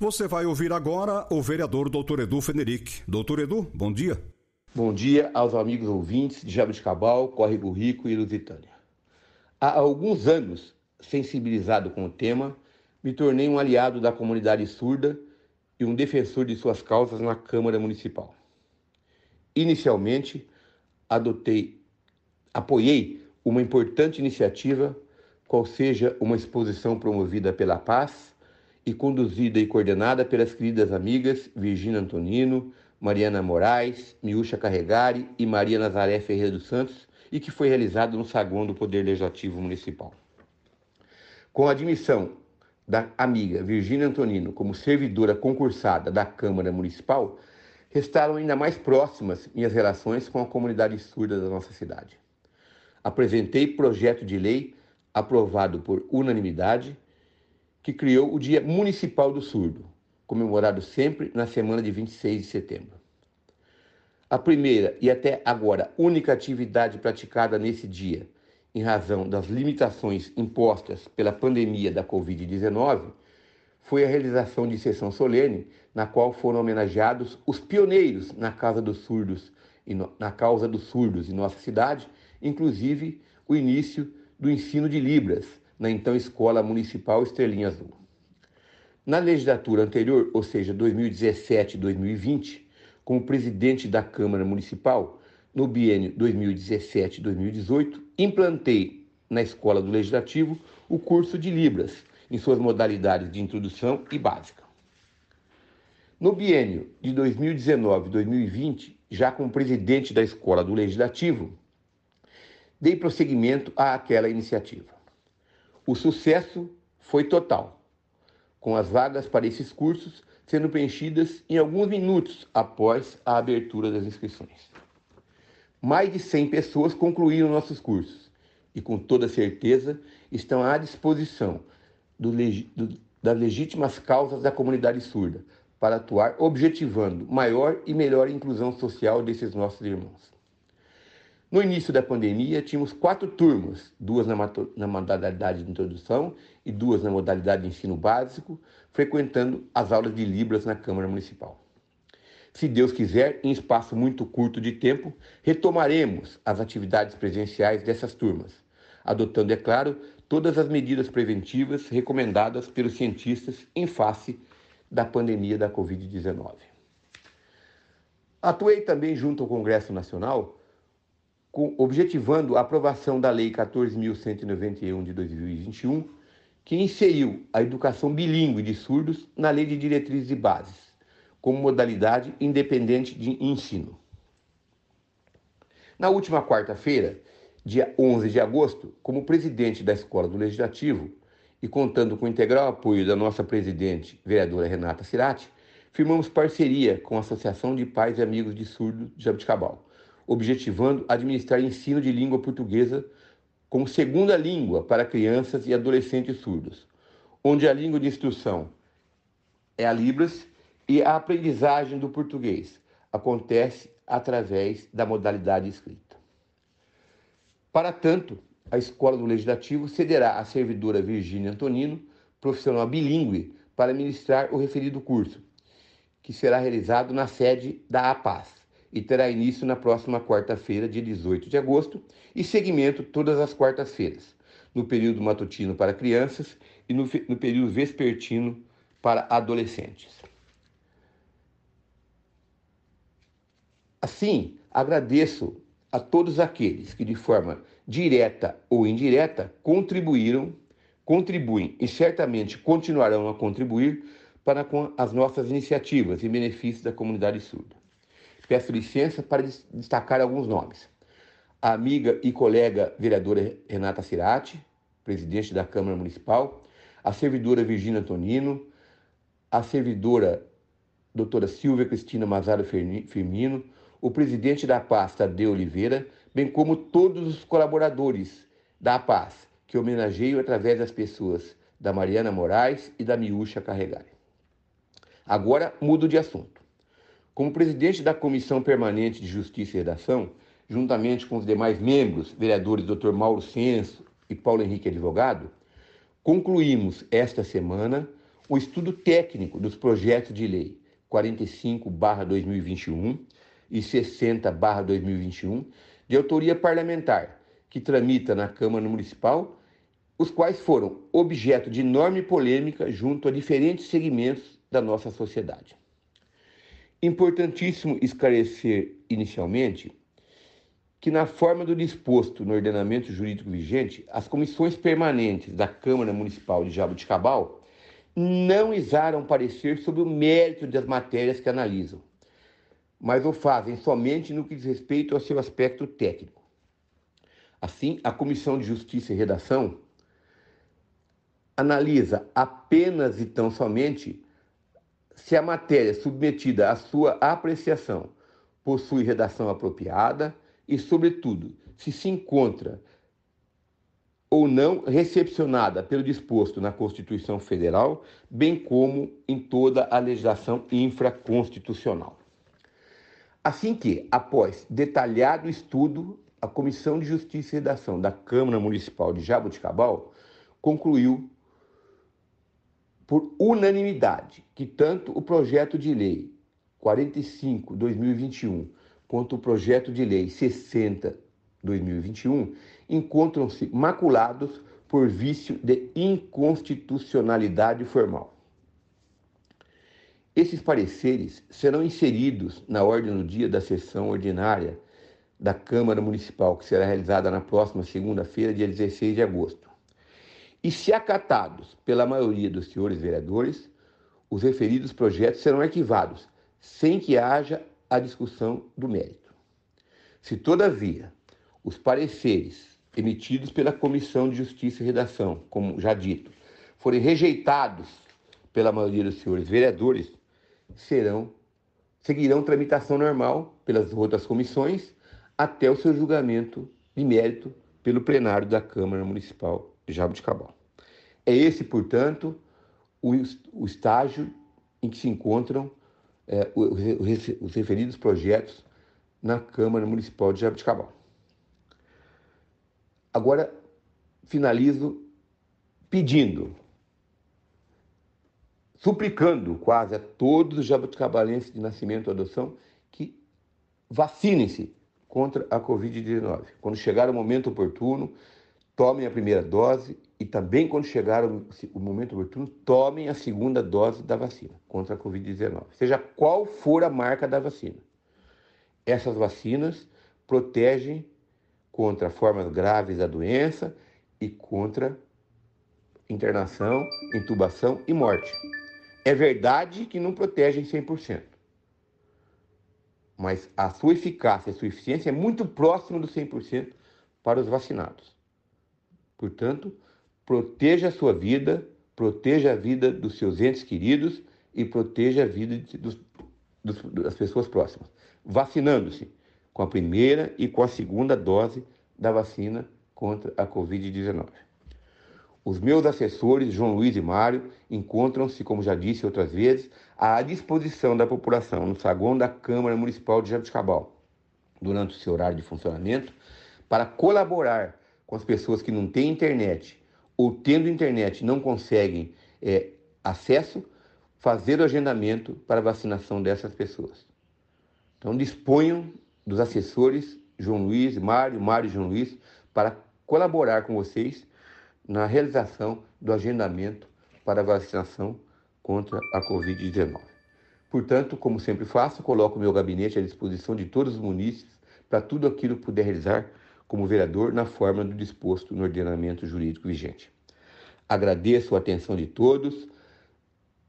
Você vai ouvir agora o vereador Dr. Edu Feneric. Doutor Edu, bom dia. Bom dia aos amigos ouvintes de Jabuticabal, Córrego Rico e Lusitânia. Há alguns anos, sensibilizado com o tema, me tornei um aliado da comunidade surda e um defensor de suas causas na Câmara Municipal. Inicialmente, adotei, apoiei uma importante iniciativa, qual seja uma exposição promovida pela paz e conduzida e coordenada pelas queridas amigas Virginia Antonino, Mariana Moraes, Miúcha Carregari e Maria Nazaré Ferreira dos Santos, e que foi realizado no saguão do Poder Legislativo Municipal. Com a admissão da amiga Virgínia Antonino como servidora concursada da Câmara Municipal, restaram ainda mais próximas minhas relações com a comunidade surda da nossa cidade. Apresentei projeto de lei aprovado por unanimidade que criou o Dia Municipal do Surdo, comemorado sempre na semana de 26 de setembro. A primeira e até agora única atividade praticada nesse dia, em razão das limitações impostas pela pandemia da Covid-19, foi a realização de sessão solene, na qual foram homenageados os pioneiros na Casa dos Surdos e na causa dos surdos em nossa cidade, inclusive o início do ensino de Libras na então Escola Municipal Estrelinha Azul. Na legislatura anterior, ou seja, 2017-2020, como presidente da Câmara Municipal, no biênio 2017-2018, implantei na Escola do Legislativo o curso de Libras, em suas modalidades de introdução e básica. No biênio de 2019-2020, já como presidente da Escola do Legislativo, dei prosseguimento àquela iniciativa. O sucesso foi total, com as vagas para esses cursos sendo preenchidas em alguns minutos após a abertura das inscrições. Mais de 100 pessoas concluíram nossos cursos e, com toda certeza, estão à disposição do, do, das legítimas causas da comunidade surda para atuar objetivando maior e melhor inclusão social desses nossos irmãos. No início da pandemia, tínhamos quatro turmas, duas na, modalidade de introdução e duas na modalidade de ensino básico, frequentando as aulas de Libras na Câmara Municipal. Se Deus quiser, em espaço muito curto de tempo, retomaremos as atividades presenciais dessas turmas, adotando, é claro, todas as medidas preventivas recomendadas pelos cientistas em face da pandemia da Covid-19. Atuei também junto ao Congresso Nacional, com, objetivando a aprovação da Lei 14.191 de 2021, que inseriu a educação bilíngue de surdos na Lei de Diretrizes e Bases, como modalidade independente de ensino. Na última quarta-feira, dia 11 de agosto, como presidente da Escola do Legislativo e contando com o integral apoio da nossa presidente, vereadora Renata Cirati, firmamos parceria com a Associação de Pais e Amigos de Surdos de Jabuticabal, objetivando administrar ensino de língua portuguesa como segunda língua para crianças e adolescentes surdos, onde a língua de instrução é a Libras e a aprendizagem do português acontece através da modalidade escrita. Para tanto, a Escola do Legislativo cederá à servidora Virgínia Antonino, profissional bilíngue, para ministrar o referido curso, que será realizado na sede da APAS e terá início na próxima quarta-feira, dia 18 de agosto, e seguimento todas as quartas-feiras, no período matutino para crianças e no, no período vespertino para adolescentes. Assim, agradeço a todos aqueles que, de forma direta ou indireta, contribuíram, contribuem e certamente continuarão a contribuir para com as nossas iniciativas em benefício da comunidade surda. Peço licença para destacar alguns nomes. A amiga e colega vereadora Renata Cirati, presidente da Câmara Municipal, a servidora Virgínia Antonino, a servidora doutora Silvia Cristina Mazaro Firmino, o presidente da pasta de Oliveira, bem como todos os colaboradores da paz, que homenageio através das pessoas da Mariana Moraes e da Miúcha Carregari. Agora mudo de assunto. Como presidente da Comissão Permanente de Justiça e Redação, juntamente com os demais membros, vereadores Dr. Mauro Censo e Paulo Henrique Advogado, concluímos esta semana o estudo técnico dos projetos de lei 45/2021 e 60/2021 de autoria parlamentar, que tramita na Câmara Municipal, os quais foram objeto de enorme polêmica junto a diferentes segmentos da nossa sociedade. Importantíssimo esclarecer inicialmente que, na forma do disposto no ordenamento jurídico vigente, as comissões permanentes da Câmara Municipal de Jaboticabal não exaram parecer sobre o mérito das matérias que analisam, mas o fazem somente no que diz respeito ao seu aspecto técnico. Assim, a Comissão de Justiça e Redação analisa apenas e tão somente se a matéria submetida à sua apreciação possui redação apropriada e, sobretudo, se se encontra ou não recepcionada pelo disposto na Constituição Federal, bem como em toda a legislação infraconstitucional. Assim que, após detalhado estudo, a Comissão de Justiça e Redação da Câmara Municipal de Jaboticabal concluiu por unanimidade que tanto o projeto de lei 45/2021 quanto o projeto de lei 60/2021 encontram-se maculados por vício de inconstitucionalidade formal. Esses pareceres serão inseridos na ordem do dia da sessão ordinária da Câmara Municipal, que será realizada na próxima segunda-feira, dia 16 de agosto. E se acatados pela maioria dos senhores vereadores, os referidos projetos serão arquivados, sem que haja a discussão do mérito. Se, todavia, os pareceres emitidos pela Comissão de Justiça e Redação, como já dito, forem rejeitados pela maioria dos senhores vereadores, serão seguirão tramitação normal pelas outras comissões até o seu julgamento de mérito pelo plenário da Câmara Municipal jabuticabal. É esse, portanto, o, o estágio em que se encontram é, os referidos projetos na Câmara Municipal de Jabuticabal. Agora, finalizo pedindo, suplicando quase a todos os jabuticabalenses de nascimento e adoção que vacinem-se contra a Covid-19. Quando chegar o momento oportuno, tomem a primeira dose e também, quando chegar o, momento oportuno, tomem a segunda dose da vacina contra a Covid-19, seja qual for a marca da vacina. Essas vacinas protegem contra formas graves da doença e contra internação, intubação e morte. É verdade que não protegem 100%, mas a sua eficácia e sua eficiência é muito próxima do 100% para os vacinados. Portanto, proteja a sua vida, proteja a vida dos seus entes queridos e proteja a vida de, dos, das pessoas próximas, vacinando-se com a primeira e com a segunda dose da vacina contra a Covid-19. Os meus assessores, João Luiz e Mário, encontram-se, como já disse outras vezes, à disposição da população no saguão da Câmara Municipal de Jabuticabal, durante o seu horário de funcionamento, para colaborar com as pessoas que não têm internet ou tendo internet não conseguem é, acesso, fazer o agendamento para vacinação dessas pessoas. Então disponham dos assessores João Luiz, Mário, Mário e João Luiz para colaborar com vocês na realização do agendamento para vacinação contra a Covid-19. Portanto, como sempre faço, coloco o meu gabinete à disposição de todos os munícipes para tudo aquilo que puder realizar como vereador na forma do disposto no ordenamento jurídico vigente. Agradeço a atenção de todos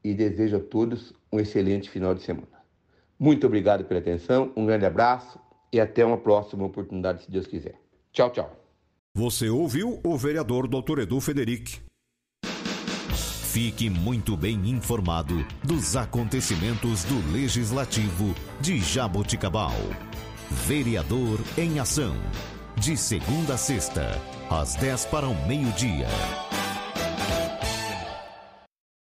e desejo a todos um excelente final de semana. Muito obrigado pela atenção, um grande abraço e até uma próxima oportunidade, se Deus quiser. Tchau, tchau. Você ouviu o vereador Dr. Edu Federic. Fique muito bem informado dos acontecimentos do Legislativo de Jaboticabal. Vereador em Ação. De segunda a sexta, às 10 para o meio-dia.